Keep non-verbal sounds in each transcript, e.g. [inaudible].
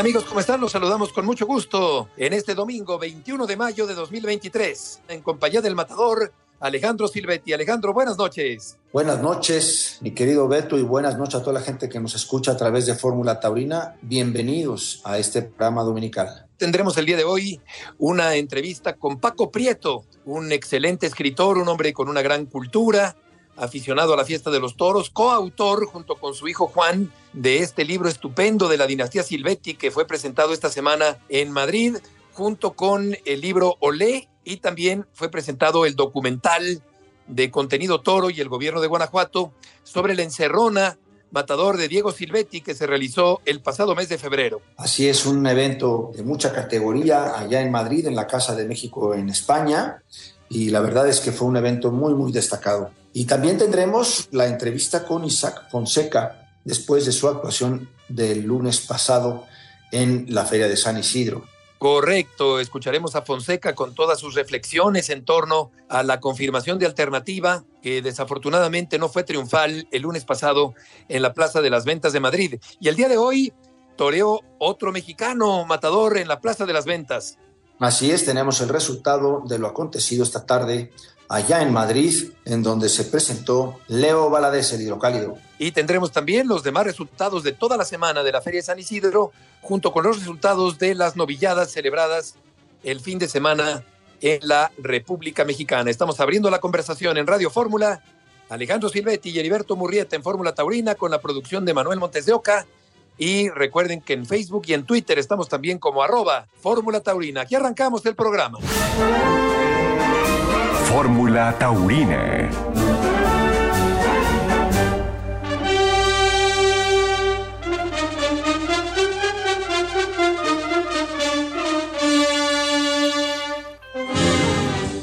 Amigos? ¿Cómo están? Los saludamos con mucho gusto en este domingo 21 de mayo de 2023 en compañía del matador Alejandro Silvetti. Alejandro, buenas noches. Buenas noches, mi querido Beto, y buenas noches a toda la gente que nos escucha a través de Fórmula Taurina. Bienvenidos a este programa dominical. Tendremos el día de hoy una entrevista con Paco Prieto, un excelente escritor, un hombre con una gran cultura, aficionado a la fiesta de los toros, coautor junto con su hijo Juan de este libro estupendo de la dinastía Silvetti que fue presentado esta semana en Madrid, junto con el libro Olé y también fue presentado el documental de contenido toro y el gobierno de Guanajuato sobre la encerrona matador de Diego Silvetti que se realizó el pasado mes de febrero. Así es, un evento de mucha categoría allá en Madrid, en la Casa de México en España, y la verdad es que fue un evento muy, muy destacado. Y también tendremos la entrevista con Isaac Fonseca después de su actuación del lunes pasado en la Feria de San Isidro. Correcto, escucharemos a Fonseca con todas sus reflexiones en torno a la confirmación de alternativa que desafortunadamente no fue triunfal el lunes pasado en la Plaza de las Ventas de Madrid. Y el día de hoy toreó otro mexicano matador en la Plaza de las Ventas. Así es, tenemos el resultado de lo acontecido esta tarde allá en Madrid, en donde se presentó Leo Valadez, el hidrocálido. Y tendremos también los demás resultados de toda la semana de la Feria de San Isidro, junto con los resultados de las novilladas celebradas el fin de semana en la República Mexicana. Estamos abriendo la conversación en Radio Fórmula. Alejandro Silvetti y Heriberto Murrieta en Fórmula Taurina con la producción de Manuel Montes de Oca y recuerden que en Facebook y en Twitter estamos también como arroba Fórmula Taurina. Aquí arrancamos el programa. Fórmula Taurina.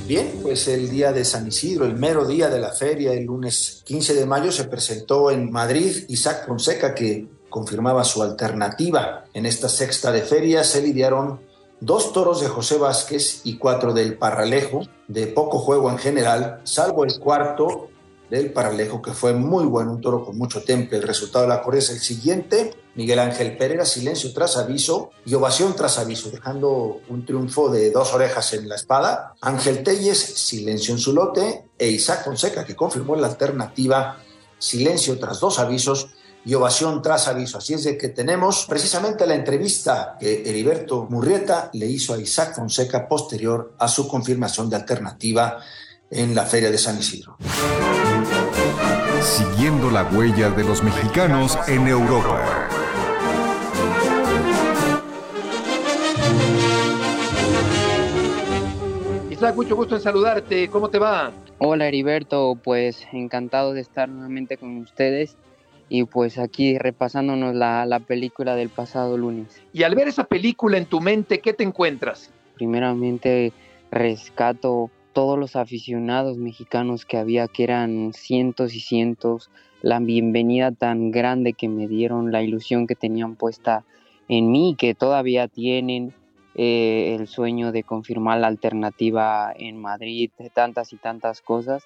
Bien, pues el día de San Isidro, el mero día de la feria, el lunes 15 de mayo, se presentó en Madrid Isaac Fonseca, que confirmaba su alternativa. En esta sexta de feria se lidiaron dos toros de José Vázquez y cuatro del Parralejo, de poco juego en general, salvo el cuarto del Parralejo, que fue muy bueno, un toro con mucho temple. El resultado de la correa es el siguiente. Miguel Ángel Pereira, silencio tras aviso y ovación tras aviso, dejando un triunfo de dos orejas en la espada. Ángel Telles, silencio en su lote, e Isaac Fonseca, que confirmó la alternativa, silencio tras dos avisos, y ovación tras aviso. Así es de que tenemos precisamente la entrevista que Heriberto Murrieta le hizo a Isaac Fonseca posterior a su confirmación de alternativa en la Feria de San Isidro. Siguiendo la huella de los mexicanos en Europa. Isaac, mucho gusto en saludarte. ¿Cómo te va? Hola Heriberto, pues encantado de estar nuevamente con ustedes y pues aquí repasándonos la, la, película del pasado lunes. Y al ver esa película en tu mente, ¿qué te encuentras? Primeramente rescato todos los aficionados mexicanos que había, que eran cientos y cientos, la bienvenida tan grande que me dieron, la ilusión que tenían puesta en mí, que todavía tienen, eh, el sueño de confirmar la alternativa en Madrid, de tantas y tantas cosas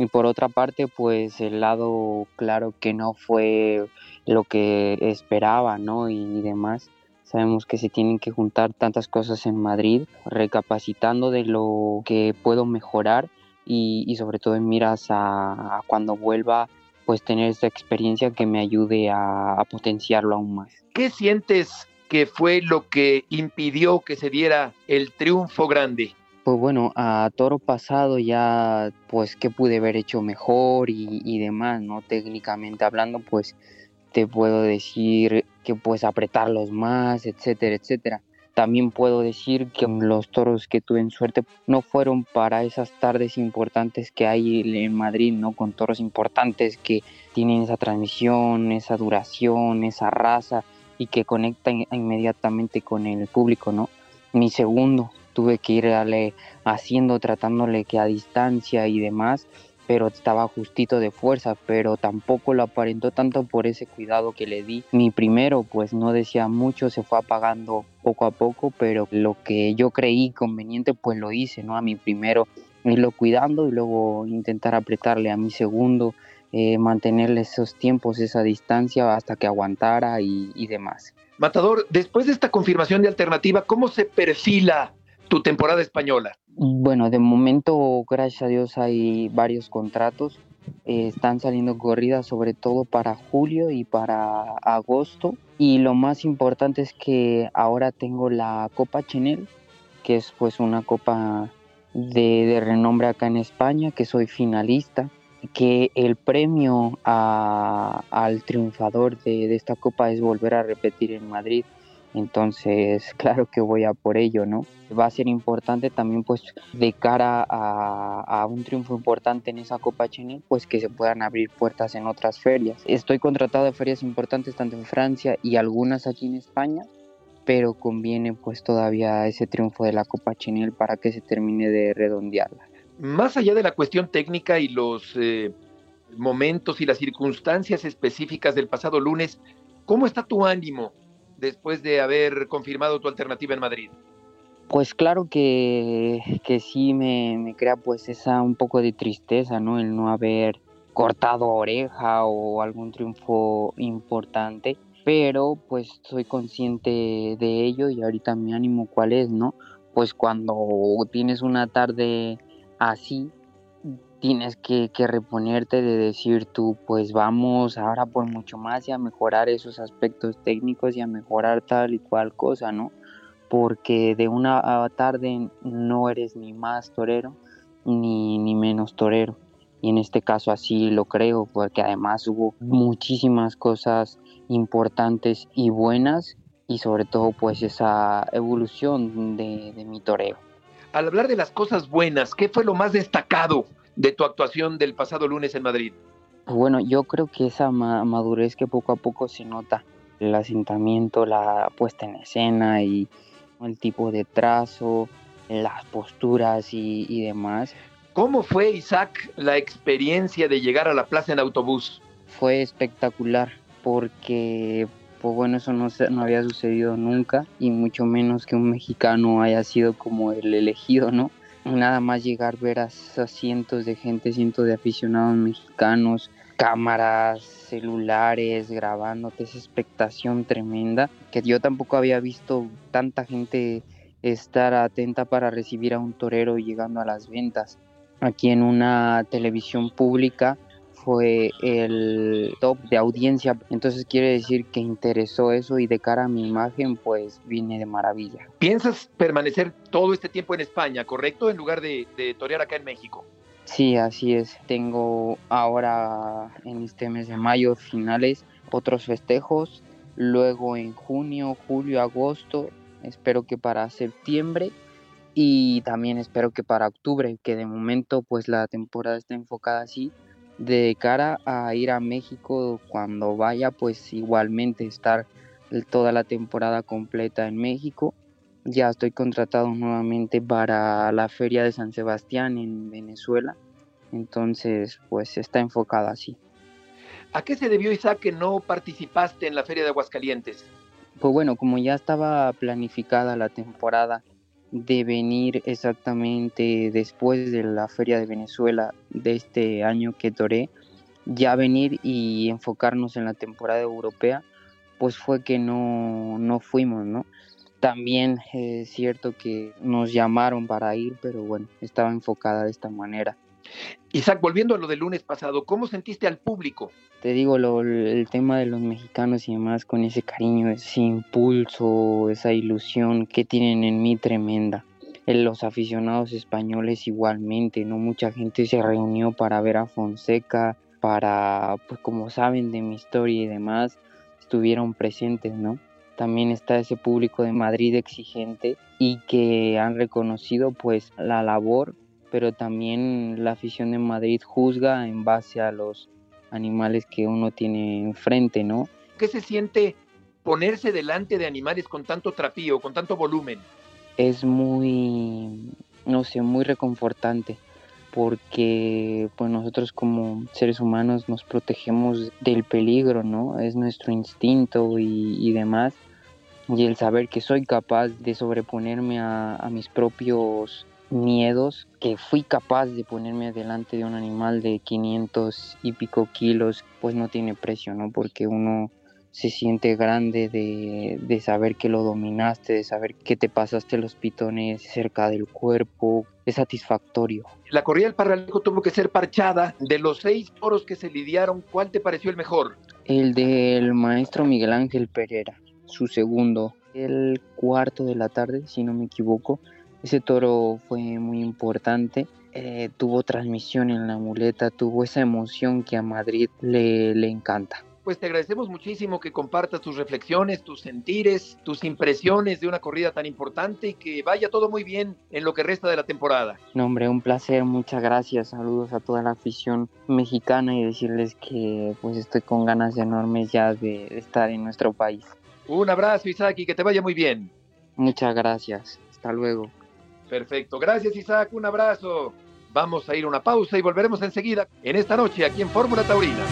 y por otra parte, pues el lado claro que no fue lo que esperaba, ¿no? Y, demás. Sabemos que se tienen que juntar tantas cosas en Madrid, recapacitando de lo que puedo mejorar y, sobre todo en miras a, cuando vuelva, pues tener esta experiencia que me ayude a, a potenciarlo aún más. ¿Qué sientes que fue lo que impidió que se diera el triunfo grande? Pues bueno, a toro pasado ya pues que pude haber hecho mejor y, demás, ¿no? Técnicamente hablando, pues te puedo decir que pues apretarlos más, etcétera, etcétera. También puedo decir que los toros que tuve en suerte no fueron para esas tardes importantes que hay en Madrid, ¿no? Con toros importantes que tienen esa transmisión, esa duración, esa raza y que conectan inmediatamente con el público, ¿no? Mi segundo tuve que irle haciendo, tratándole que a distancia y demás, pero estaba justito de fuerza, pero tampoco lo aparentó tanto por ese cuidado que le di. Mi primero, pues no decía mucho, se fue apagando poco a poco, pero lo que yo creí conveniente, pues lo hice, ¿no? A mi primero, irlo cuidando y luego intentar apretarle a mi segundo, eh, mantenerle esos tiempos, esa distancia hasta que aguantara y, y demás. Matador, después de esta confirmación de alternativa, ¿cómo se perfila tu temporada española? Bueno, de momento, gracias a Dios, hay varios contratos. Eh, están saliendo corridas sobre todo para julio y para agosto. Y lo más importante es que ahora tengo la Copa Chenel, que es pues una copa de, renombre acá en España, que soy finalista. Que el premio al triunfador de esta copa es volver a repetir en Madrid entonces, [laughs] claro que voy a por ello, ¿no? Va a ser importante también, pues, de cara a, un triunfo importante en esa Copa Chenel, pues que se puedan abrir puertas en otras ferias. Estoy contratado de ferias importantes tanto en Francia y algunas aquí en España, pero conviene pues todavía ese triunfo de la Copa Chenel para que se termine de redondearla. Más allá de la cuestión técnica y los eh, momentos y las circunstancias específicas del pasado lunes, ¿cómo está tu ánimo? Después de haber confirmado tu alternativa en Madrid? Pues claro que, que sí me, me, crea pues esa un poco de tristeza, ¿no? El no haber cortado oreja o algún triunfo importante, pero pues soy consciente de ello y ahorita mi ánimo cuál es, ¿no? Pues cuando tienes una tarde así, tienes que, reponerte de decir tú, pues vamos ahora por mucho más y a mejorar esos aspectos técnicos y a mejorar tal y cual cosa, ¿no? Porque de una tarde no eres ni más torero ni, ni menos torero. Y en este caso así lo creo, porque además hubo muchísimas cosas importantes y buenas y sobre todo pues esa evolución de, de mi toreo. Al hablar de las cosas buenas, ¿qué fue lo más destacado de tu actuación del pasado lunes en Madrid? Bueno, yo creo que esa madurez que poco a poco se nota, el asentamiento, la puesta en escena y el tipo de trazo, las posturas y, y demás. ¿Cómo fue, Isaac, la experiencia de llegar a la plaza en autobús? Fue espectacular porque, pues bueno, eso no, no había sucedido nunca y mucho menos que un mexicano haya sido como el elegido, ¿no? Nada más llegar, ver a, cientos de gente, cientos de aficionados mexicanos, cámaras, celulares, grabándote esa expectación tremenda, que yo tampoco había visto tanta gente estar atenta para recibir a un torero llegando a las ventas. Aquí en una televisión pública fue el top de audiencia. Entonces quiere decir que interesó eso y de cara a mi imagen pues vine de maravilla. ¿Piensas permanecer todo este tiempo en España, correcto? En lugar de, de torear acá en México. Sí, así es. Tengo ahora en este mes de mayo finales otros festejos. Luego en junio, julio, agosto. Espero que para septiembre y también espero que para octubre, que de momento pues la temporada está enfocada así de cara a ir a México cuando vaya, pues igualmente estar toda la temporada completa en México. Ya estoy contratado nuevamente para la Feria de San Sebastián en Venezuela. Entonces, pues está enfocado así. ¿A qué se debió, Isaac, que no participaste en la Feria de Aguascalientes? Pues bueno, como ya estaba planificada la temporada de venir exactamente después de la Feria de Venezuela de este año que toré, ya venir y enfocarnos en la temporada europea, pues fue que no, no fuimos, ¿no? También es cierto que nos llamaron para ir, pero bueno, estaba enfocada de esta manera. Isaac, volviendo a lo del lunes pasado, ¿cómo sentiste al público? Te digo, lo, el tema de los mexicanos y demás, con ese cariño, ese impulso, esa ilusión que tienen en mí tremenda. Los aficionados españoles igualmente, ¿no? Mucha gente se reunió para ver a Fonseca, para, pues como saben de mi historia y demás, estuvieron presentes, ¿no? también está ese público de Madrid exigente y que han reconocido pues la labor, pero también la afición de Madrid juzga en base a los animales que uno tiene enfrente, ¿no? ¿Qué se siente ponerse delante de animales con tanto trapío, con tanto volumen? Es muy, no sé, muy reconfortante porque pues nosotros como seres humanos nos protegemos del peligro, ¿no? Es nuestro instinto y, demás. Y el saber que soy capaz de sobreponerme a, a, mis propios miedos, que fui capaz de ponerme delante de un animal de 500 y pico kilos, pues no tiene precio, ¿no? Porque uno se siente grande de, saber que lo dominaste, de saber que te pasaste los pitones cerca del cuerpo, es satisfactorio. La corrida del Parralejo tuvo que ser parchada. De los seis toros que se lidiaron, ¿cuál te pareció el mejor? El del maestro Miguel Ángel Pereira, su segundo, el cuarto de la tarde, si no me equivoco. Ese toro fue muy importante. Eh, tuvo transmisión en la muleta, tuvo esa emoción que a Madrid le, le encanta pues te agradecemos muchísimo que compartas tus reflexiones, tus sentires, tus impresiones de una corrida tan importante y que vaya todo muy bien en lo que resta de la temporada. No, hombre, un placer, muchas gracias. Saludos a toda la afición mexicana y decirles que pues estoy con ganas enormes ya de estar en nuestro país. Un abrazo, Isaac, y que te vaya muy bien. Muchas gracias. Hasta luego. Perfecto. Gracias, Isaac. Un abrazo. Vamos a ir a una pausa y volveremos enseguida en esta noche aquí en Fórmula Taurina.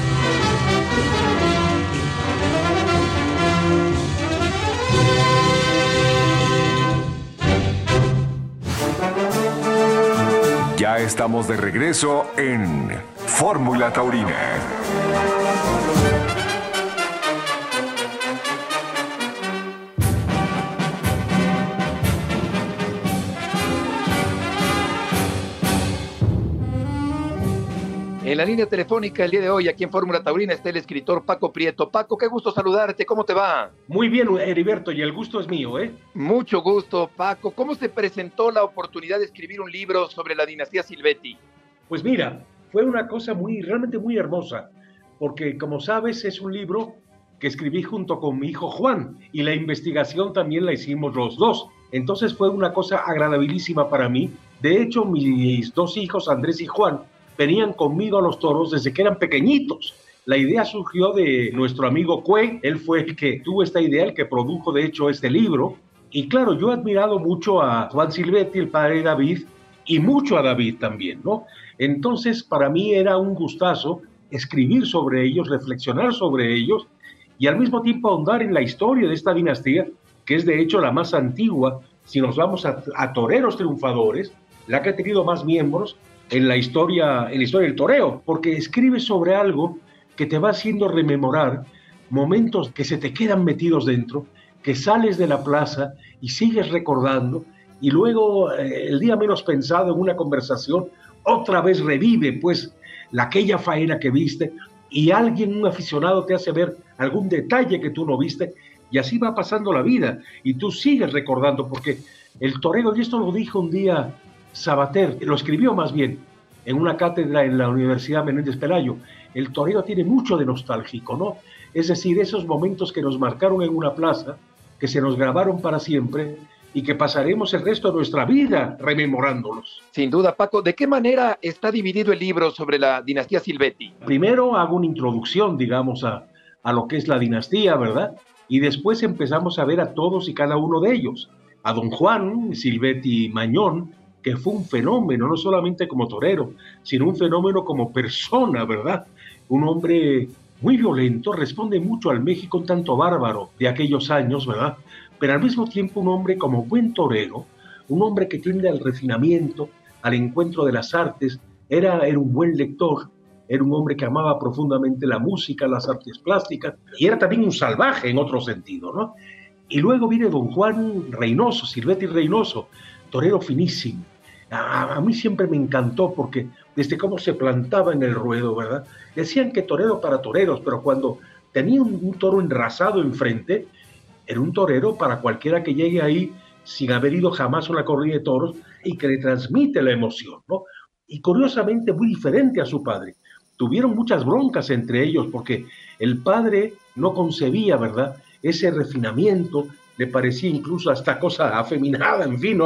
Ya estamos de regreso en Fórmula Taurina. La línea telefónica el día de hoy, aquí en Fórmula Taurina, está el escritor Paco Prieto. Paco, qué gusto saludarte, ¿cómo te va? Muy bien, Heriberto, y el gusto es mío, ¿eh? Mucho gusto, Paco. ¿Cómo se presentó la oportunidad de escribir un libro sobre la dinastía Silvetti? Pues mira, fue una cosa muy, realmente muy hermosa, porque como sabes, es un libro que escribí junto con mi hijo Juan, y la investigación también la hicimos los dos. Entonces fue una cosa agradabilísima para mí. De hecho, mis dos hijos, Andrés y Juan, venían conmigo a los toros desde que eran pequeñitos. La idea surgió de nuestro amigo Cue, él fue el que tuvo esta idea, el que produjo de hecho este libro. Y claro, yo he admirado mucho a Juan Silvetti, el padre de David, y mucho a David también, ¿no? Entonces, para mí era un gustazo escribir sobre ellos, reflexionar sobre ellos y al mismo tiempo ahondar en la historia de esta dinastía, que es de hecho la más antigua, si nos vamos a, a toreros triunfadores, la que ha tenido más miembros en la historia, en la historia del toreo, porque escribe sobre algo que te va haciendo rememorar momentos que se te quedan metidos dentro, que sales de la plaza y sigues recordando, y luego eh, el día menos pensado en una conversación, otra vez revive pues la, aquella faena que viste y alguien, un aficionado, te hace ver algún detalle que tú no viste y así va pasando la vida y tú sigues recordando porque el torero, y esto lo dijo un día Sabater, lo escribió más bien en una cátedra en la Universidad Menéndez Pelayo. El torero tiene mucho de nostálgico, ¿no? Es decir, esos momentos que nos marcaron en una plaza, que se nos grabaron para siempre y que pasaremos el resto de nuestra vida rememorándolos. Sin duda, Paco, ¿de qué manera está dividido el libro sobre la dinastía Silvetti? Primero hago una introducción, digamos, a, a lo que es la dinastía, ¿verdad? Y después empezamos a ver a todos y cada uno de ellos. A don Juan Silvetti Mañón, fue un fenómeno, no solamente como torero, sino un fenómeno como persona, ¿verdad? Un hombre muy violento, responde mucho al México tanto bárbaro de aquellos años, ¿verdad? Pero al mismo tiempo un hombre como buen torero, un hombre que tiende al refinamiento, al encuentro de las artes, era, era un buen lector, era un hombre que amaba profundamente la música, las artes plásticas, y era también un salvaje en otro sentido, ¿no? Y luego viene don Juan Reynoso, Silvetti Reynoso, torero finísimo. A, mí siempre me encantó porque desde cómo se plantaba en el ruedo, ¿verdad? Decían que torero para toreros, pero cuando tenía un, toro enrasado enfrente, era un torero para cualquiera que llegue ahí sin haber ido jamás a una corrida de toros y que le transmite la emoción, ¿no? Y curiosamente muy diferente a su padre. Tuvieron muchas broncas entre ellos porque el padre no concebía, ¿verdad?, ese refinamiento, le parecía incluso hasta cosa afeminada, en fin,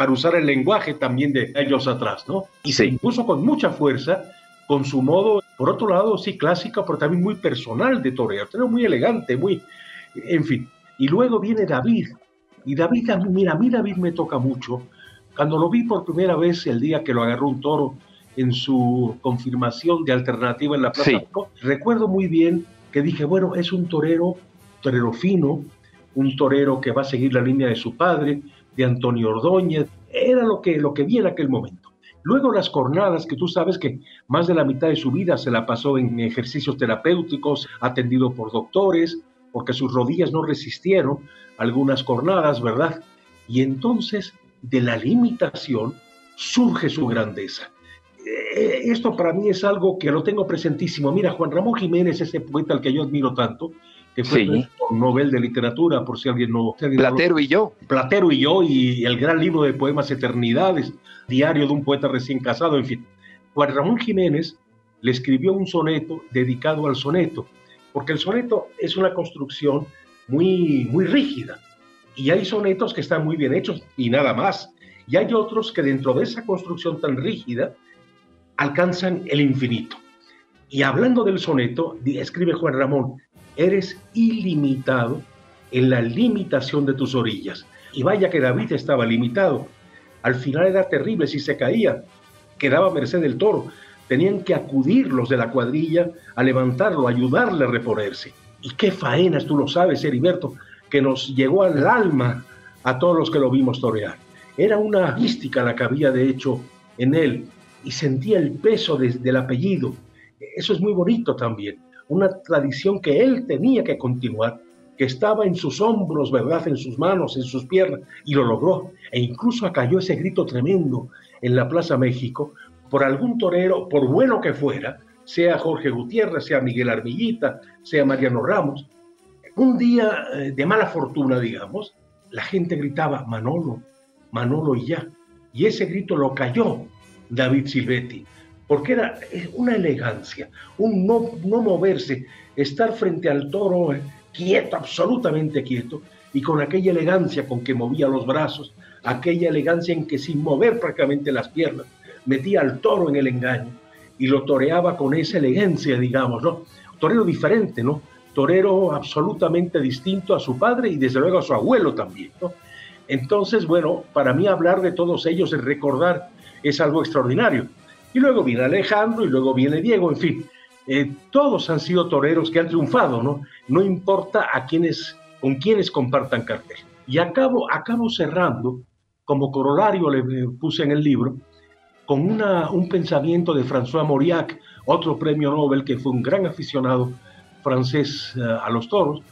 para usar el lenguaje también de ellos atrás, ¿no? Y se impuso con mucha fuerza, con su modo, por otro lado, sí clásico, pero también muy personal de toreo, muy elegante, muy, en fin. Y luego viene David, y David, mira, a mí David me toca mucho. Cuando lo vi por primera vez el día que lo agarró un toro en su confirmación de alternativa en la plaza, recuerdo muy bien que dije, bueno, es un torero, torero fino, un torero que va a seguir la línea de su padre, de Antonio Ordóñez, era lo que, lo que vi en aquel momento. Luego las cornadas, que tú sabes que más de la mitad de su vida se la pasó en ejercicios terapéuticos, atendido por doctores, porque sus rodillas no resistieron algunas cornadas, ¿verdad? Y entonces de la limitación surge su grandeza. Eh, esto para mí es algo que lo tengo presentísimo. Mira, Juan Ramón Jiménez, ese poeta al que yo admiro tanto, que fue sí. Nobel de Literatura, por si alguien no... Platero y yo. Platero y yo, y el gran libro de poemas Eternidades, diario de un poeta recién casado, en fin. Juan Ramón Jiménez le escribió un soneto dedicado al soneto, porque el soneto es una construcción muy, muy rígida, y hay sonetos que están muy bien hechos y nada más, y hay otros que dentro de esa construcción tan rígida alcanzan el infinito. Y hablando del soneto, escribe Juan Ramón, eres ilimitado en la limitación de tus orillas. Y vaya que David estaba limitado. Al final era terrible si se caía, quedaba a merced del toro. Tenían que acudir los de la cuadrilla a levantarlo, a ayudarle a reponerse. Y qué faenas, tú lo sabes, Heriberto, que nos llegó al alma a todos los que lo vimos torear. Era una mística la que había de hecho en él y sentía el peso del apellido. Eso es muy bonito también una tradición que él tenía que continuar, que estaba en sus hombros, ¿verdad? En sus manos, en sus piernas, y lo logró. E incluso acalló ese grito tremendo en la Plaza México por algún torero, por bueno que fuera, sea Jorge Gutiérrez, sea Miguel Armillita, sea Mariano Ramos. Un día eh, de mala fortuna, digamos, la gente gritaba Manolo, Manolo y ya. Y ese grito lo cayó David Silvetti porque era una elegancia, un no, no moverse, estar frente al toro eh, quieto, absolutamente quieto, y con aquella elegancia con que movía los brazos, aquella elegancia en que sin mover prácticamente las piernas, metía al toro en el engaño y lo toreaba con esa elegancia, digamos, ¿no? Torero diferente, ¿no? Torero absolutamente distinto a su padre y desde luego a su abuelo también, ¿no? Entonces, bueno, para mí hablar de todos ellos, es recordar, es algo extraordinario. Y luego viene Alejandro y luego viene Diego, en fin. Eh, todos han sido toreros que han triunfado, ¿no? No importa a quienes, con quienes compartan cartel. Y acabo, acabo cerrando, como corolario le puse en el libro, con una, un pensamiento de François Mauriac, otro premio Nobel que fue un gran aficionado francés eh, a los toros,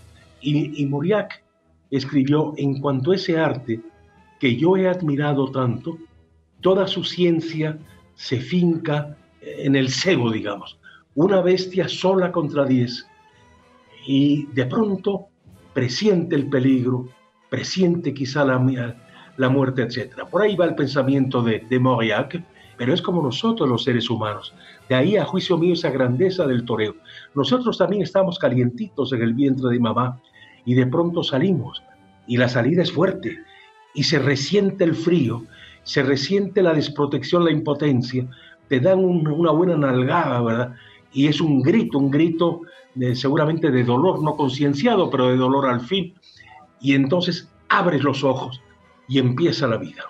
y, y Mauriac escribió, en cuanto a ese arte que yo he admirado tanto, toda su ciencia, se finca en el cebo, digamos. Una bestia sola contra diez. Y de pronto presiente el peligro, presiente quizá la, la muerte, etc. Por ahí va el pensamiento de, de Mauriac, pero es como nosotros los seres humanos. De ahí a juicio mío esa grandeza del toreo. Nosotros también estamos calientitos en el vientre de mamá y de pronto salimos y la salida es fuerte y se resiente el frío se resiente la desprotección, la impotencia, te dan una buena nalgada, ¿verdad? Y es un grito, un grito seguramente de dolor no concienciado, pero de dolor al fin. Y entonces abres los ojos y empieza la vida.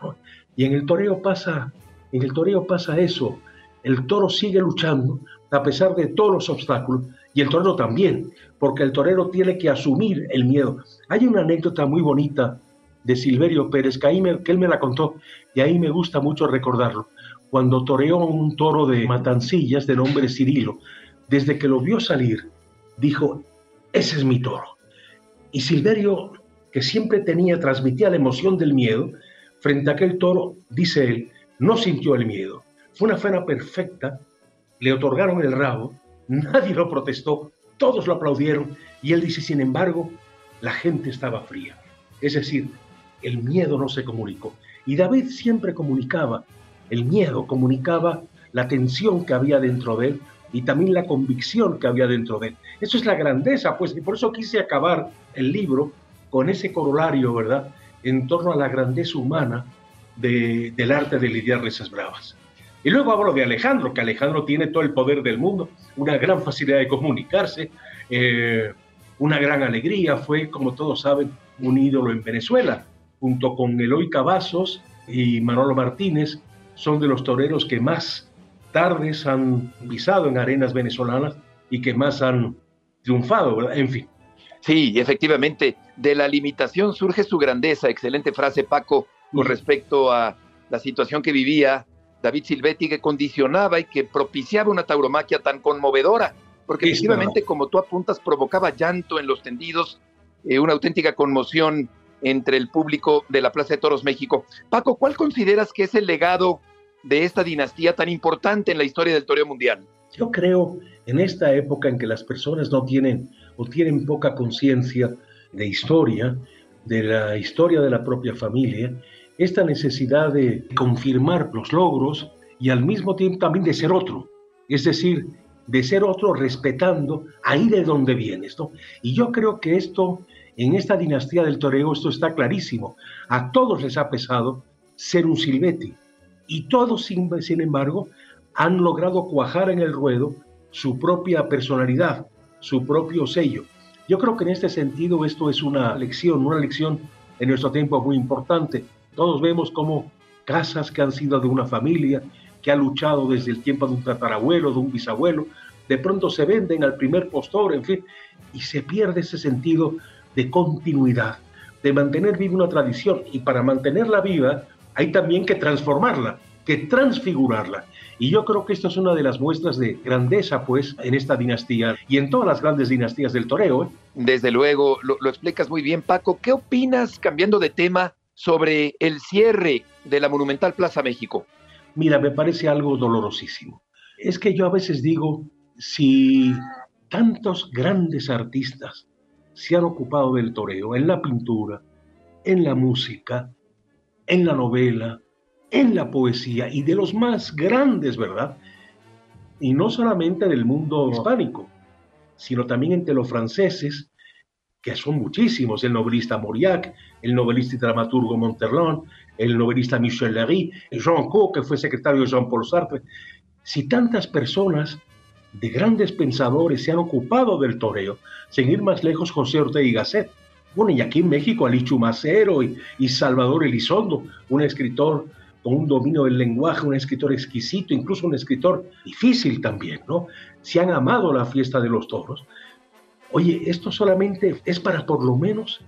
Y en el toreo pasa, en el toreo pasa eso. El toro sigue luchando a pesar de todos los obstáculos y el torero también, porque el torero tiene que asumir el miedo. Hay una anécdota muy bonita de Silverio Pérez, que, él me la contó y ahí me gusta mucho recordarlo. Cuando toreó un toro de matancillas de nombre Cirilo, desde que lo vio salir, dijo, ese es mi toro. Y Silverio, que siempre tenía, transmitía la emoción del miedo, frente a aquel toro, dice él, no sintió el miedo. Fue una fena perfecta, le otorgaron el rabo, nadie lo protestó, todos lo aplaudieron y él dice, sin embargo, la gente estaba fría. Es decir, el miedo no se comunicó. Y David siempre comunicaba, el miedo comunicaba la tensión que había dentro de él y también la convicción que había dentro de él. Eso es la grandeza, pues, y por eso quise acabar el libro con ese corolario, ¿verdad?, en torno a la grandeza humana del arte de lidiar esas bravas. Y luego hablo de Alejandro, que Alejandro tiene todo el poder del mundo, una gran facilidad de comunicarse, eh, una gran alegría, fue, como todos saben, un ídolo en Venezuela, junto con Eloy Cavazos y Manolo Martínez, son de los toreros que más tardes han pisado en arenas venezolanas y que más han triunfado, ¿verdad? En fin. Sí, efectivamente, de la limitación surge su grandeza. Excelente frase, Paco, con respecto a la situación que vivía David Silvetti, que condicionaba y que propiciaba una tauromaquia tan conmovedora, porque efectivamente, como tú apuntas, provocaba llanto en los tendidos, eh, una auténtica conmoción entre el público de la Plaza de Toros México. Paco, ¿cuál consideras que es el legado de esta dinastía tan importante en la historia del toreo mundial? Yo creo en esta época en que las personas no tienen o tienen poca conciencia de historia, de la historia de la propia familia, esta necesidad de confirmar los logros y al mismo tiempo también de ser otro, es decir, de ser otro respetando ahí de donde vienes. ¿no? Y yo creo que esto, en esta dinastía del toreo, esto está clarísimo. A todos les ha pesado ser un silvete y todos, sin, sin embargo, han logrado cuajar en el ruedo su propia personalidad, su propio sello. Yo creo que en este sentido esto es una lección, una lección en nuestro tiempo muy importante. Todos vemos como casas que han sido de una familia, que ha luchado desde el tiempo de un tatarabuelo, de un bisabuelo, de pronto se venden al primer postor, en fin, y se pierde ese sentido de continuidad, de mantener viva una tradición. Y para mantenerla viva hay también que transformarla, que transfigurarla. Y yo creo que esto es una de las muestras de grandeza, pues, en esta dinastía y en todas las grandes dinastías del toreo. ¿eh? Desde luego, lo, lo explicas muy bien, Paco. ¿Qué opinas, cambiando de tema, sobre el cierre de la Monumental Plaza México? Mira, me parece algo dolorosísimo. Es que yo a veces digo, si tantos grandes artistas se han ocupado del toreo en la pintura, en la música, en la novela, en la poesía y de los más grandes, ¿verdad? Y no solamente del mundo hispánico, sino también entre los franceses, que son muchísimos, el novelista Mauriac, el novelista y dramaturgo Monterlon, el novelista Michel Léry, Jean Co, que fue secretario de Jean-Paul Sartre. Si tantas personas de grandes pensadores se han ocupado del toreo, sin ir más lejos José Ortega y Gasset, bueno, y aquí en México Alichu Macero y, y Salvador Elizondo, un escritor con un dominio del lenguaje, un escritor exquisito, incluso un escritor difícil también, ¿no? Se han amado la fiesta de los toros. Oye, esto solamente es para por lo menos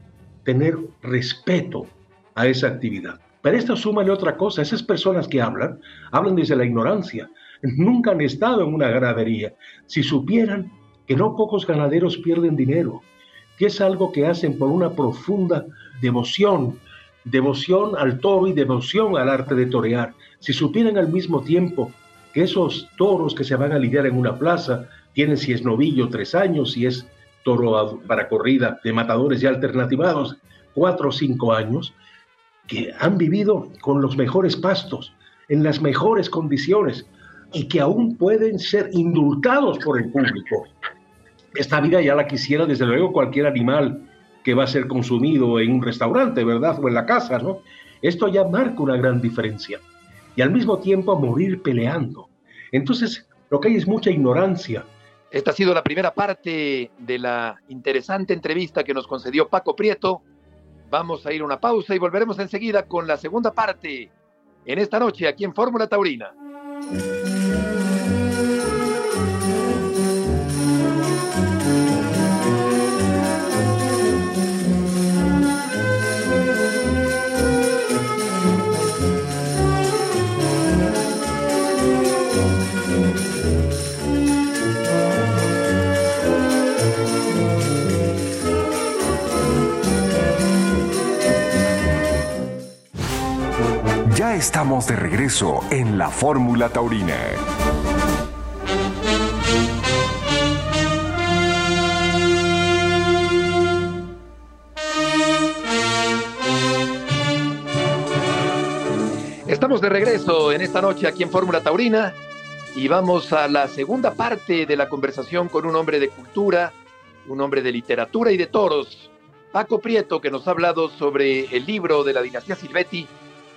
tener respeto a esa actividad. Pero esto súmale otra cosa, esas personas que hablan, hablan desde la ignorancia, nunca han estado en una ganadería. Si supieran que no pocos ganaderos pierden dinero, que es algo que hacen por una profunda devoción, devoción al toro y devoción al arte de torear. Si supieran al mismo tiempo que esos toros que se van a lidiar en una plaza tienen si es novillo tres años, si es toro para corrida de matadores y alternativados cuatro o cinco años, que han vivido con los mejores pastos, en las mejores condiciones y que aún pueden ser indultados por el público. Esta vida ya la quisiera desde luego cualquier animal que va a ser consumido en un restaurante, ¿verdad? O en la casa, ¿no? Esto ya marca una gran diferencia. Y al mismo tiempo morir peleando. Entonces, lo que hay es mucha ignorancia. Esta ha sido la primera parte de la interesante entrevista que nos concedió Paco Prieto. Vamos a ir a una pausa y volveremos enseguida con la segunda parte en esta noche aquí en Fórmula Taurina. Estamos de regreso en la Fórmula Taurina. Estamos de regreso en esta noche aquí en Fórmula Taurina y vamos a la segunda parte de la conversación con un hombre de cultura, un hombre de literatura y de toros, Paco Prieto, que nos ha hablado sobre el libro de la dinastía Silvetti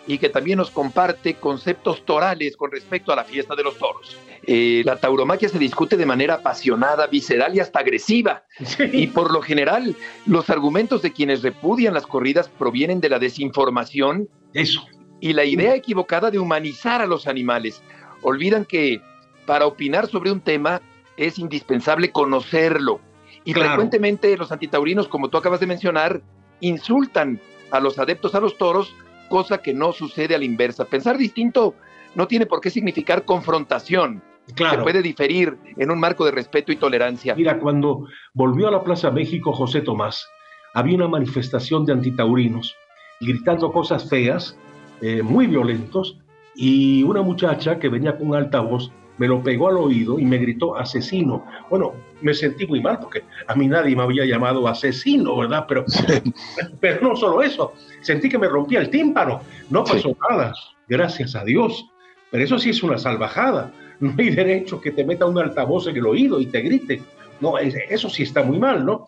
y que también nos comparte conceptos torales con respecto a la fiesta de los toros. Eh, la tauromaquia se discute de manera apasionada, visceral y hasta agresiva. Y por lo general, los argumentos de quienes repudian las corridas provienen de la desinformación. Eso. Y la idea equivocada de humanizar a los animales. Olvidan que para opinar sobre un tema es indispensable conocerlo. Y frecuentemente los antitaurinos, como tú acabas de mencionar, insultan a los adeptos a los toros cosa que no sucede a la inversa. Pensar distinto no tiene por qué significar confrontación. Claro. Se puede diferir en un marco de respeto y tolerancia. Mira, cuando volvió a la Plaza México José Tomás, había una manifestación de antitaurinos gritando cosas feas, eh, muy violentos, y una muchacha que venía con un altavoz me lo pegó al oído y me gritó asesino. Bueno, me sentí muy mal porque a mí nadie me había llamado asesino, ¿verdad? Pero, [laughs] pero no solo eso, sentí que me rompía el tímpano. No pasó nada, gracias a Dios. Pero eso sí es una salvajada. No hay derecho que te meta un altavoz en el oído y te grite. No, eso sí está muy mal, ¿no?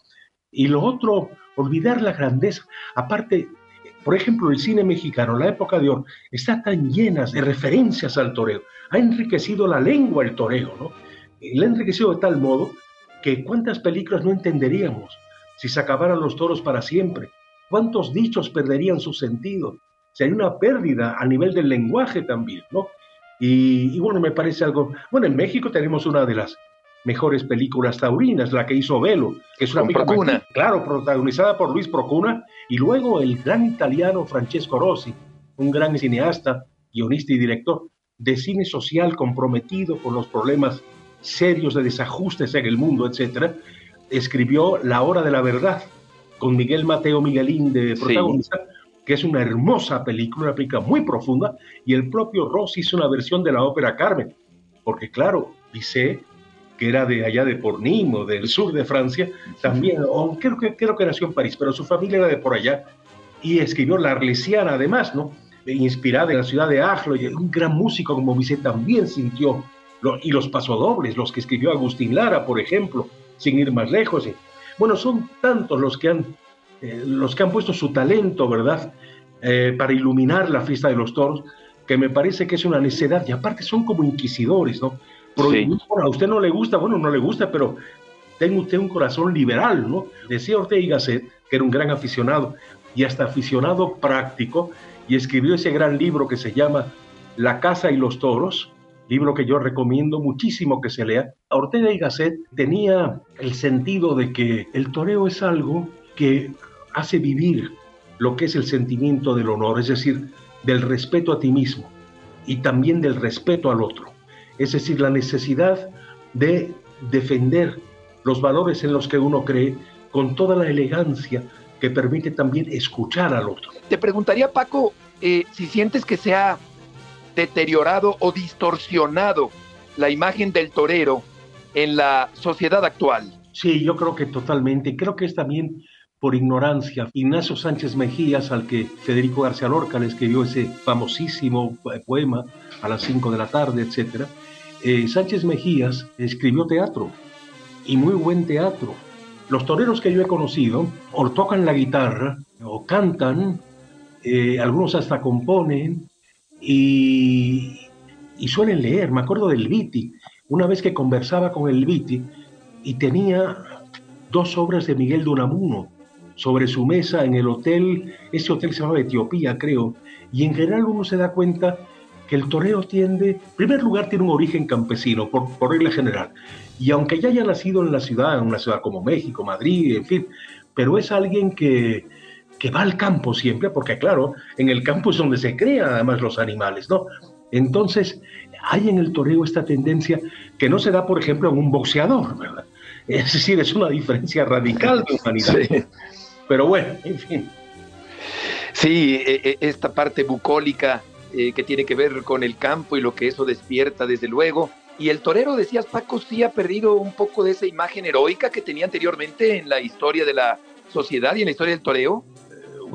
Y lo otro, olvidar la grandeza. Aparte, por ejemplo, el cine mexicano, la época de oro, está tan llena de referencias al toreo ha enriquecido la lengua el toreo, ¿no? La ha enriquecido de tal modo que cuántas películas no entenderíamos si se acabaran los toros para siempre, cuántos dichos perderían su sentido, si hay una pérdida a nivel del lenguaje también, ¿no? Y, bueno, me parece algo, bueno, en México tenemos una de las mejores películas taurinas, la que hizo Velo, que es una película, claro, protagonizada por Luis Procuna, y luego el gran italiano Francesco Rossi, un gran cineasta, guionista y director, de cine social comprometido con los problemas serios de desajustes en el mundo, etcétera, escribió La Hora de la Verdad con Miguel Mateo Miguelín de protagonista, que es una hermosa película, una película muy profunda, y el propio Ross hizo una versión de la ópera Carmen, porque claro, dice que era de allá de Pornimo, del sur de Francia, también, o creo que, creo que nació en París, pero su familia era de por allá, y escribió La Arlesiana además, ¿no? inspirada en la ciudad de Ajlo, y un gran músico como Vicente también sintió, y los pasodobles, los que escribió Agustín Lara, por ejemplo, sin ir más lejos. Bueno, son tantos los que han, eh, los que han puesto su talento, ¿verdad?, eh, para iluminar la fiesta de los toros, que me parece que es una necedad, y aparte son como inquisidores, ¿no? a usted no le gusta, bueno, no le gusta, pero tenga usted un corazón liberal, ¿no? Decía Ortega y Gasset, que era un gran aficionado, y hasta aficionado práctico, y escribió ese gran libro que se llama La Casa y los Toros, libro que yo recomiendo muchísimo que se lea. Ortega y Gasset tenía el sentido de que el toreo es algo que hace vivir lo que es el sentimiento del honor, es decir, del respeto a ti mismo y también del respeto al otro. Es decir, la necesidad de defender los valores en los que uno cree con toda la elegancia que permite también escuchar al otro. Te preguntaría, Paco, eh, si sientes que se ha deteriorado o distorsionado la imagen del torero en la sociedad actual. Sí, yo creo que totalmente. Creo que es también por ignorancia. Ignacio Sánchez Mejías, al que Federico García Lorca le escribió ese famosísimo poema a las 5 de la tarde, etc. Eh, Sánchez Mejías escribió teatro y muy buen teatro. Los toreros que yo he conocido o tocan la guitarra o cantan, eh, algunos hasta componen y, suelen leer. Me acuerdo del Viti, una vez que conversaba con el Viti y tenía dos obras de Miguel de Unamuno sobre su mesa en el hotel, ese hotel se llama Etiopía, creo, y en general uno se da cuenta que el toreo tiende, en primer lugar, tiene un origen campesino, por, por regla general, y aunque ya haya nacido en la ciudad, en una ciudad como México, Madrid, en fin, pero es alguien que, que va al campo siempre, porque claro, en el campo es donde se crean además los animales, ¿no? Entonces, hay en el toreo esta tendencia que no se da, por ejemplo, en un boxeador, ¿verdad? Es decir, es una diferencia radical de humanidad. Pero bueno, en fin. Sí, e, e, esta parte bucólica eh, que tiene que ver con el campo y lo que eso despierta, desde luego, y el torero, decías Paco, sí ha perdido un poco de esa imagen heroica que tenía anteriormente en la historia de la sociedad y en la historia del toreo.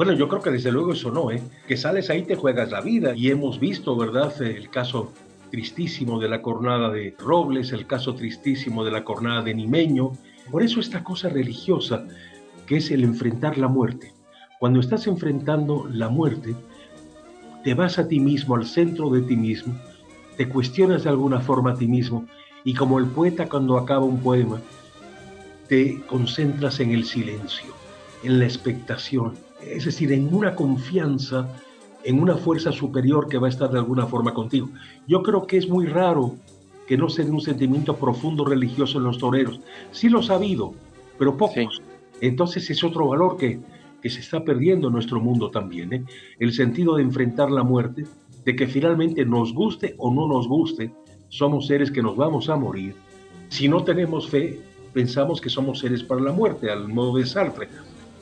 Bueno, yo creo que desde luego eso no, ¿eh? Que sales ahí te juegas la vida y hemos visto, ¿verdad? El caso tristísimo de la cornada de Robles, el caso tristísimo de la cornada de Nimeño. Por eso esta cosa religiosa, que es el enfrentar la muerte. Cuando estás enfrentando la muerte, te vas a ti mismo, al centro de ti mismo, te cuestionas de alguna forma a ti mismo y como el poeta cuando acaba un poema, te concentras en el silencio, en la expectación, es decir, en una confianza, en una fuerza superior que va a estar de alguna forma contigo. Yo creo que es muy raro que no se dé un sentimiento profundo religioso en los toreros. Sí lo ha habido, pero pocos. Entonces es otro valor que, que se está perdiendo en nuestro mundo también. ¿eh? El sentido de enfrentar la muerte, de que finalmente nos guste o no nos guste, somos seres que nos vamos a morir. Si no tenemos fe, pensamos que somos seres para la muerte, al modo de Sartre.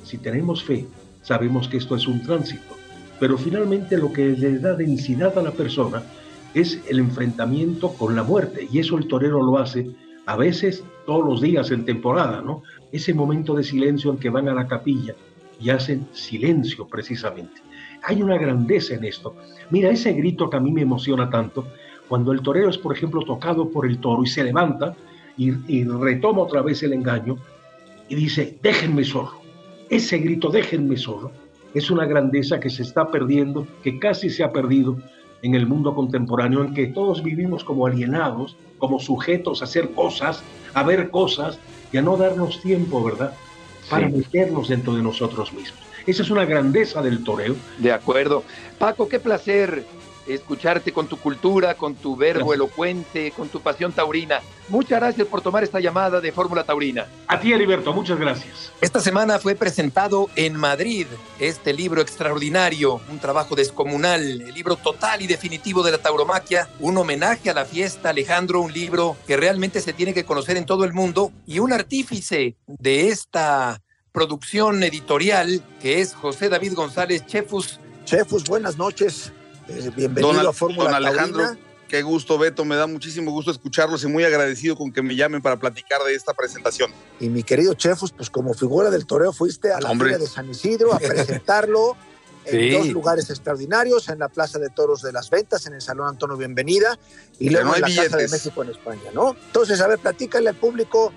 Si tenemos fe, sabemos que esto es un tránsito. Pero finalmente lo que le da densidad a la persona es el enfrentamiento con la muerte. Y eso el torero lo hace a veces todos los días en temporada, ¿no? Ese momento de silencio en que van a la capilla y hacen silencio precisamente. Hay una grandeza en esto. Mira, ese grito que a mí me emociona tanto, cuando el torero es, por ejemplo, tocado por el toro y se levanta y, retoma otra vez el engaño y dice, déjenme solo. Ese grito, déjenme solo, es una grandeza que se está perdiendo, que casi se ha perdido en el mundo contemporáneo, en que todos vivimos como alienados, como sujetos a hacer cosas, a ver cosas y a no darnos tiempo, ¿verdad? Para meternos dentro de nosotros mismos. Esa es una grandeza del toreo. De acuerdo. Paco, qué placer escucharte con tu cultura, con tu verbo elocuente, con tu pasión taurina. Muchas gracias por tomar esta llamada de Fórmula Taurina. A ti, Heriberto, muchas gracias. Esta semana fue presentado en Madrid este libro extraordinario, un trabajo descomunal, el libro total y definitivo de la tauromaquia, un homenaje a la fiesta, Alejandro, un libro que realmente se tiene que conocer en todo el mundo y un artífice de esta producción editorial que es José David González Chefus. Chefus, buenas noches. Eh, bienvenido a Fórmula Don Alejandro, qué gusto, Beto. Me da muchísimo gusto escucharlos y muy agradecido con que me llamen para platicar de esta presentación. Y mi querido Chefus, pues como figura del toreo fuiste a la Feria de San Isidro a [laughs] presentarlo en dos lugares extraordinarios, en la Plaza de Toros de las Ventas, en el Salón Antonio Bienvenida y luego en la Casa de México en España, ¿no? Entonces, a ver, platícale al público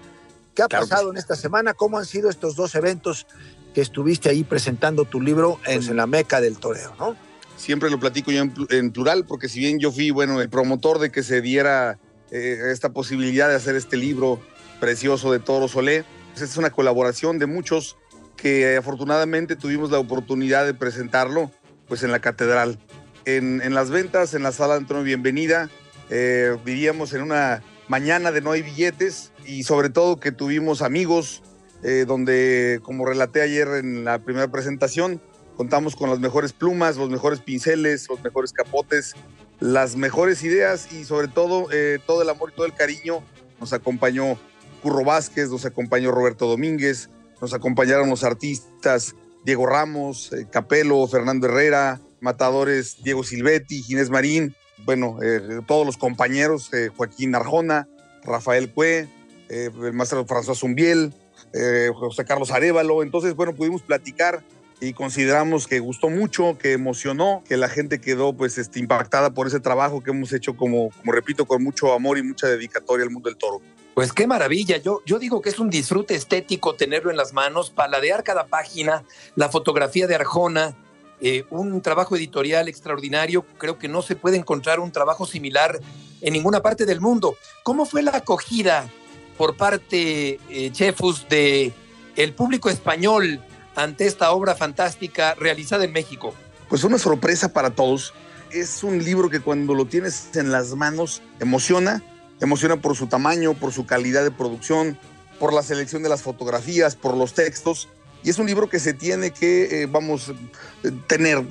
qué ha pasado en esta semana, cómo han sido estos dos eventos que estuviste ahí presentando tu libro en, pues en la meca del toreo, ¿no? Siempre lo platico yo en, plural, porque si bien yo fui, bueno, el promotor de que se diera eh, esta posibilidad de hacer este libro precioso de Toro Solé, pues es una colaboración de muchos que afortunadamente tuvimos la oportunidad de presentarlo pues en la catedral. En, las ventas, en la sala de Antonio Bienvenida, eh, vivíamos en una mañana de no hay billetes y sobre todo que tuvimos amigos, eh, donde como relaté ayer en la primera presentación, Contamos con las mejores plumas, los mejores pinceles, los mejores capotes, las mejores ideas y sobre todo eh, todo el amor y todo el cariño. Nos acompañó Curro Vázquez, nos acompañó Roberto Domínguez, nos acompañaron los artistas Diego Ramos, eh, Capelo, Fernando Herrera, Matadores Diego Silvetti, Ginés Marín, bueno, eh, todos los compañeros, Joaquín Arjona, Rafael Cue, el maestro François Zumbiel, José Carlos Arevalo. Entonces, bueno, pudimos platicar y consideramos que gustó mucho, que emocionó, que la gente quedó pues este, impactada por ese trabajo que hemos hecho como, como repito, con mucho amor y mucha dedicatoria al mundo del toro. Pues qué maravilla, yo, yo digo que es un disfrute estético tenerlo en las manos, paladear cada página, la fotografía de Arjona, eh, un trabajo editorial extraordinario, creo que no se puede encontrar un trabajo similar en ninguna parte del mundo. ¿Cómo fue la acogida por parte, eh, Chefus, de público español ante esta obra fantástica realizada en México? Pues una sorpresa para todos. Es un libro que cuando lo tienes en las manos emociona, emociona por su tamaño, por su calidad de producción, por la selección de las fotografías, por los textos. Y es un libro que se tiene que, eh, vamos, tener.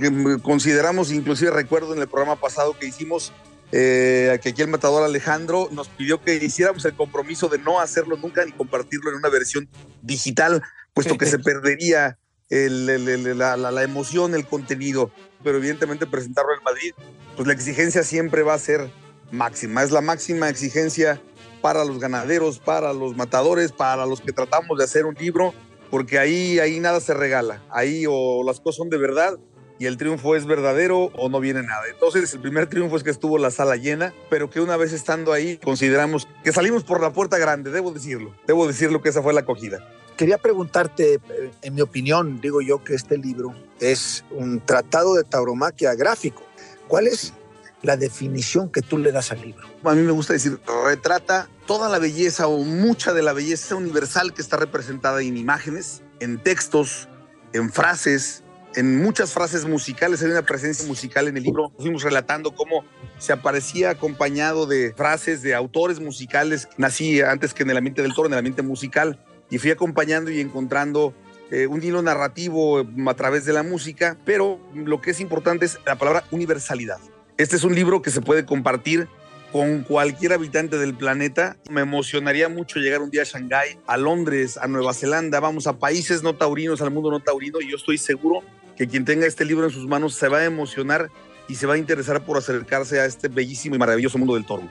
Consideramos, inclusive recuerdo en el programa pasado que hicimos, eh, que aquí el matador Alejandro nos pidió que hiciéramos el compromiso de no hacerlo nunca ni compartirlo en una versión digital, puesto que se [laughs] perdería la, emoción, el contenido. Pero evidentemente presentarlo en Madrid, pues la exigencia siempre va a ser máxima. Es la máxima exigencia para los ganaderos, para los matadores, para los que tratamos de hacer un libro, porque ahí, ahí nada se regala. Ahí o las cosas son de verdad y el triunfo es verdadero o no viene nada. Entonces, el primer triunfo es que estuvo la sala llena, pero que una vez estando ahí, consideramos que salimos por la puerta grande, debo decirlo. Debo decirlo que esa fue la acogida. Quería preguntarte, eh, en mi opinión, digo yo que este libro es un tratado de tauromaquia gráfico. ¿Cuál es la definición que tú le das al libro? A mí me gusta decir, retrata toda la belleza o mucha de la belleza universal que está representada en imágenes, en textos, en frases, en muchas frases musicales, hay una presencia musical en el libro. Fuimos relatando cómo se aparecía acompañado de frases de autores musicales. Nací antes que en el ambiente del toro, en el ambiente musical, y fui acompañando y encontrando eh, un hilo narrativo mm, a través de la música, pero lo que es importante es la palabra universalidad. Este es un libro que se puede compartir con cualquier habitante del planeta. Me emocionaría mucho llegar un día a Shanghái, a Londres, a Nueva Zelanda, vamos a países no taurinos, al mundo no taurino, y yo estoy seguro que quien tenga este libro en sus manos se va a emocionar y se va a interesar por acercarse a este bellísimo y maravilloso mundo del toro.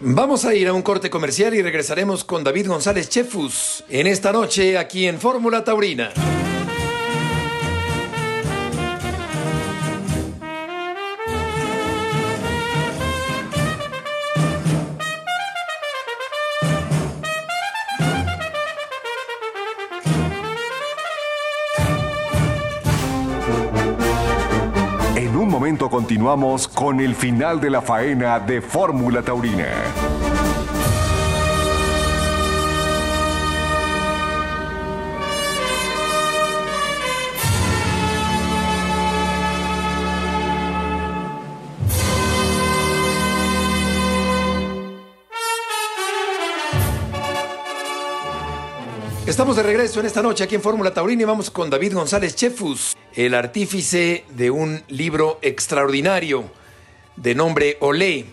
Vamos a ir a un corte comercial y regresaremos con David González Chefus en esta noche aquí en Fórmula Taurina. Continuamos con el final de la faena de Fórmula Taurina. Estamos de regreso en esta noche aquí en Fórmula Taurina y vamos con David González Chefus, el artífice de un libro extraordinario de nombre Olé.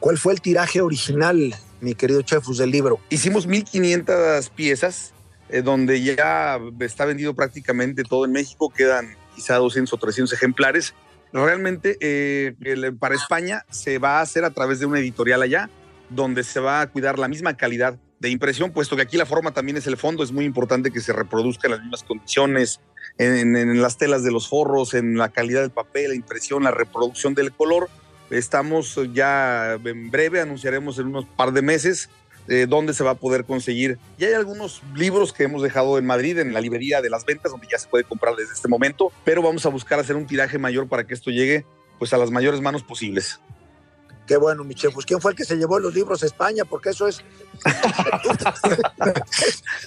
¿Cuál fue el tiraje original, mi querido Chefus, del libro? Hicimos 1500 piezas, eh, donde ya está vendido prácticamente todo en México, quedan quizá 200 o 300 ejemplares. Realmente eh, para España se va a hacer a través de una editorial allá, donde se va a cuidar la misma calidad de impresión, puesto que aquí la forma también es el fondo, es muy importante que se reproduzca en las mismas condiciones, en, las telas de los forros, en la calidad del papel, la impresión, la reproducción del color. Estamos ya en breve, anunciaremos en unos par de meses eh, dónde se va a poder conseguir. Y hay algunos libros que hemos dejado en Madrid, en la librería de las ventas, donde ya se puede comprar desde este momento, pero vamos a buscar hacer un tiraje mayor para que esto llegue pues a las mayores manos posibles. Qué bueno, mi chef. Pues, ¿Quién fue el que se llevó los libros a España? Porque eso es. [laughs]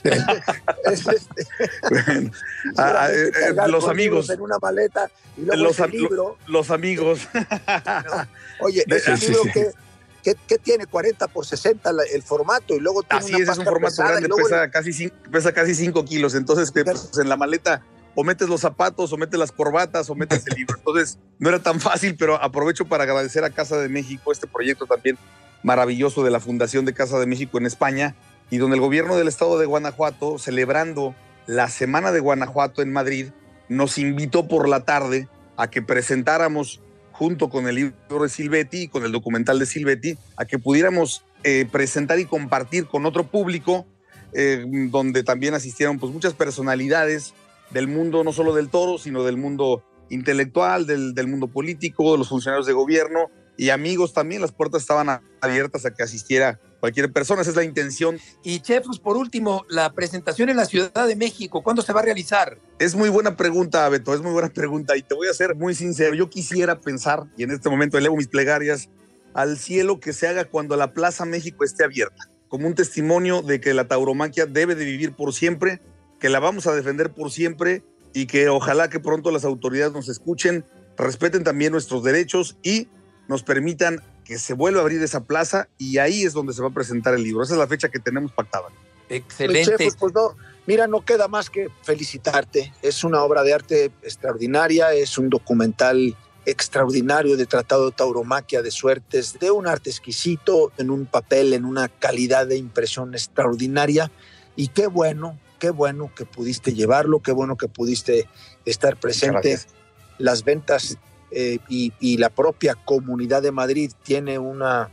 [laughs] los amigos. En una maleta y luego los, libro. los amigos. [laughs] Oye, ese libro que. ¿Qué, tiene? 40 por 60 el formato y luego tiene Así es, es un formato grande, pesa, casi, pesa casi 5 kilos. Entonces, pues, en la maleta o metes los zapatos, o metes las corbatas, o metes el libro. Entonces, no era tan fácil, pero aprovecho para agradecer a Casa de México este proyecto también maravilloso de la Fundación de Casa de México en España, y donde el gobierno del estado de Guanajuato, celebrando la Semana de Guanajuato en Madrid, nos invitó por la tarde a que presentáramos junto con el libro de Silvetti y con el documental de Silvetti, a que pudiéramos eh, presentar y compartir con otro público, eh, donde también asistieron pues, muchas personalidades del mundo no solo del toro, sino del mundo intelectual, del, del mundo político, de los funcionarios de gobierno y amigos también. Las puertas estaban abiertas a que asistiera cualquier persona, esa es la intención. Y Chefus, por último, la presentación en la Ciudad de México, ¿cuándo se va a realizar? Es muy buena pregunta, Beto, es muy buena pregunta y te voy a ser muy sincero. Yo quisiera pensar, y en este momento elevo mis plegarias al cielo que se haga cuando la Plaza México esté abierta, como un testimonio de que la tauromaquia debe de vivir por siempre que la vamos a defender por siempre y que ojalá que pronto las autoridades nos escuchen, respeten también nuestros derechos y nos permitan que se vuelva a abrir esa plaza y ahí es donde se va a presentar el libro. Esa es la fecha que tenemos pactada. Excelente. Pues, pues no, mira, no queda más que felicitarte. Es una obra de arte extraordinaria, es un documental extraordinario de tratado de tauromaquia de suertes, de un arte exquisito, en un papel, en una calidad de impresión extraordinaria. Y qué bueno qué bueno que pudiste llevarlo, qué bueno que pudiste estar presente. Las ventas eh, y, la propia comunidad de Madrid tiene una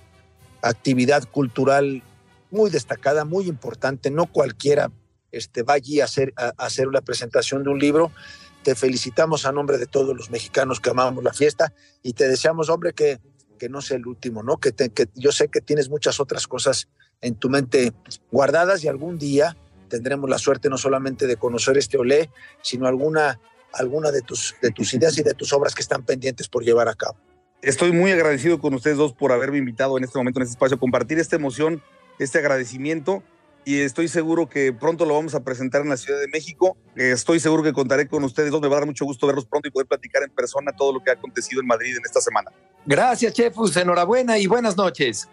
actividad cultural muy destacada, muy importante. No cualquiera este, va allí a hacer, a, hacer una presentación de un libro. te felicitamos a nombre de todos los mexicanos que amamos la fiesta y te deseamos, hombre, que, que no sea el último, ¿no? Que, que yo sé que tienes muchas otras cosas en tu mente guardadas y algún día tendremos la suerte no solamente de conocer este Olé, sino alguna, alguna de, tus, de tus ideas y de tus obras que están pendientes por llevar a cabo. Estoy muy agradecido con ustedes dos por haberme invitado en este momento, en este espacio, a compartir esta emoción, este agradecimiento y estoy seguro que pronto lo vamos a presentar en la Ciudad de México. Estoy seguro que contaré con ustedes dos. Me va a dar mucho gusto verlos pronto y poder platicar en persona todo lo que ha acontecido en Madrid en esta semana. Gracias, Chefus. Enhorabuena y buenas noches.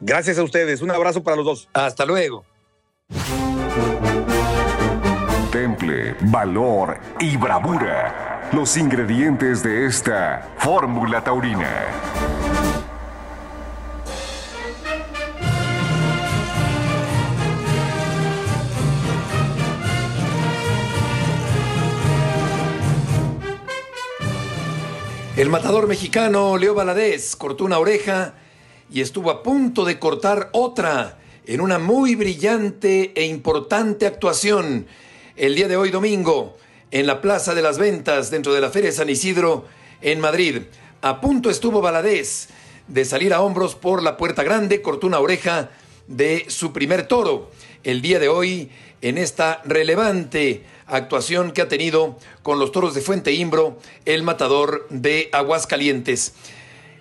Gracias a ustedes. Un abrazo para los dos. Hasta luego. Temple, valor y bravura. Los ingredientes de esta fórmula taurina. El matador mexicano Leo Valadez cortó una oreja y estuvo a punto de cortar otra en una muy brillante e importante actuación el día de hoy domingo en la Plaza de las Ventas dentro de la Feria de San Isidro en Madrid. A punto estuvo Valadez de salir a hombros por la puerta grande, cortó una oreja de su primer toro. El día de hoy en esta relevante actuación que ha tenido con los toros de Fuente Imbro, el matador de Aguascalientes.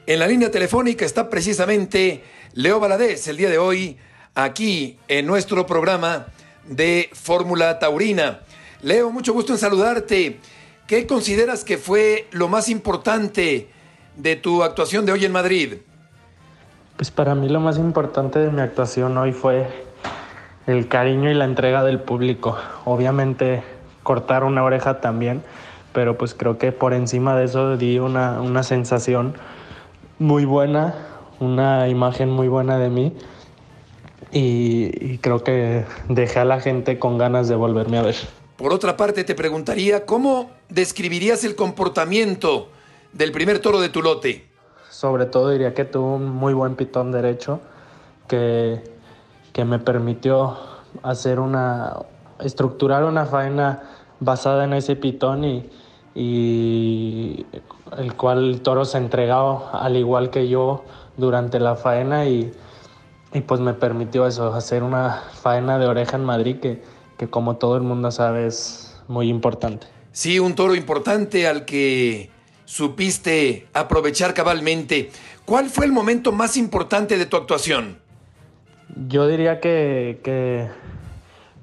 En la línea telefónica está precisamente Leo Valadez el día de hoy aquí en nuestro programa de Fórmula Taurina. Leo, mucho gusto en saludarte. ¿Qué consideras que fue lo más importante de tu actuación de hoy en Madrid? Pues para mí lo más importante de mi actuación hoy fue el cariño y la entrega del público. Obviamente cortar una oreja también, pero pues creo que por encima de eso di una, una sensación muy buena, una imagen muy buena de mí y, creo que dejé a la gente con ganas de volverme a ver. Por otra parte, te preguntaría, ¿cómo describirías el comportamiento del primer toro de tu lote? Sobre todo diría que tuvo un muy buen pitón derecho que, que me permitió hacer una, estructurar una faena basada en ese pitón y, y el cual el toro se entregado al igual que yo durante la faena y, y pues me permitió eso, hacer una faena de oreja en Madrid que, que como todo el mundo sabe es muy importante. Sí, un toro importante al que supiste aprovechar cabalmente. ¿Cuál fue el momento más importante de tu actuación? Yo diría que, que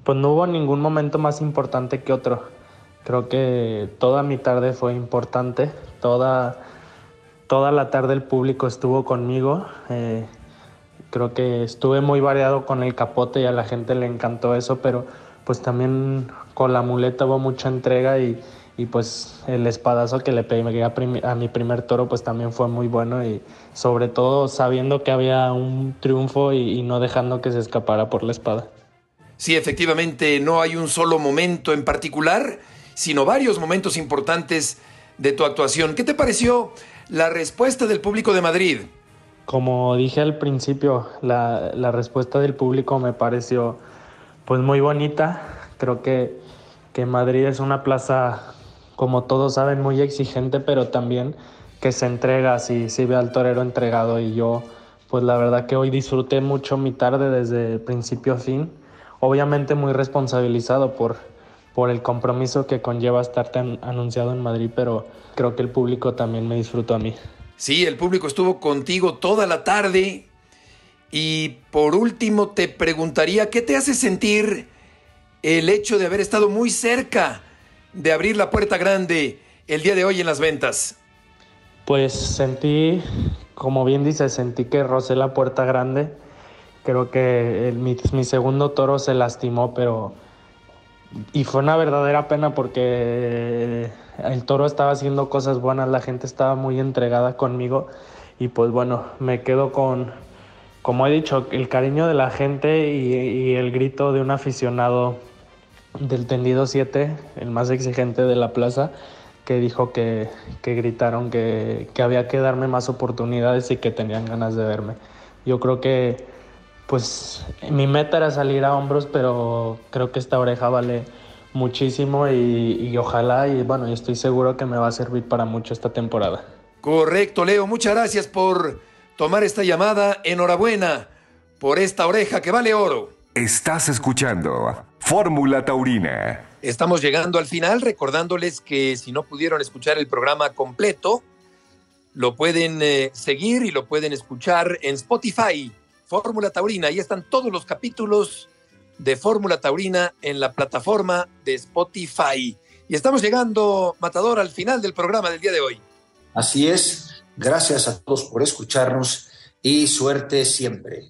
pues no hubo ningún momento más importante que otro. Creo que toda mi tarde fue importante, toda, toda la tarde el público estuvo conmigo. Eh, Creo que estuve muy variado con el capote y a la gente le encantó eso, pero pues también con la muleta hubo mucha entrega y, y pues el espadazo que le pegué a, a, mi primer toro pues también fue muy bueno y sobre todo sabiendo que había un triunfo y, y, no dejando que se escapara por la espada. Sí, efectivamente no hay un solo momento en particular, sino varios momentos importantes de tu actuación. ¿Qué te pareció la respuesta del público de Madrid? Como dije al principio, la, respuesta del público me pareció pues muy bonita. Creo que, que Madrid es una plaza, como todos saben, muy exigente, pero también que se entrega si, si ve al torero entregado. Y yo, pues la verdad que hoy disfruté mucho mi tarde desde principio a fin. Obviamente muy responsabilizado por, por el compromiso que conlleva estar tan anunciado en Madrid, pero creo que el público también me disfrutó a mí. Sí, el público estuvo contigo toda la tarde. Y por último te preguntaría, ¿qué te hace sentir el hecho de haber estado muy cerca de abrir la puerta grande el día de hoy en las ventas? Pues sentí, como bien dices, sentí que rocé la puerta grande. Creo que mi segundo toro se lastimó, pero... Y fue una verdadera pena porque el toro estaba haciendo cosas buenas, la gente estaba muy entregada conmigo y pues bueno, me quedo con, como he dicho, el cariño de la gente y, el grito de un aficionado del tendido 7, el más exigente de la plaza, que dijo que, gritaron que, que, había que darme más oportunidades y que tenían ganas de verme. Yo creo que pues mi meta era salir a hombros, pero creo que esta oreja vale muchísimo y, ojalá y bueno, yo estoy seguro que me va a servir para mucho esta temporada. Correcto, Leo. Muchas gracias por tomar esta llamada. Enhorabuena por esta oreja que vale oro. Estás escuchando Fórmula Taurina. Estamos llegando al final recordándoles que si no pudieron escuchar el programa completo, lo pueden eh, seguir y lo pueden escuchar en Spotify, Fórmula Taurina. Ahí están todos los capítulos de Fórmula Taurina en la plataforma de Spotify. Y estamos llegando, Matador, al final del programa del día de hoy. Así es. Gracias a todos por escucharnos y suerte siempre.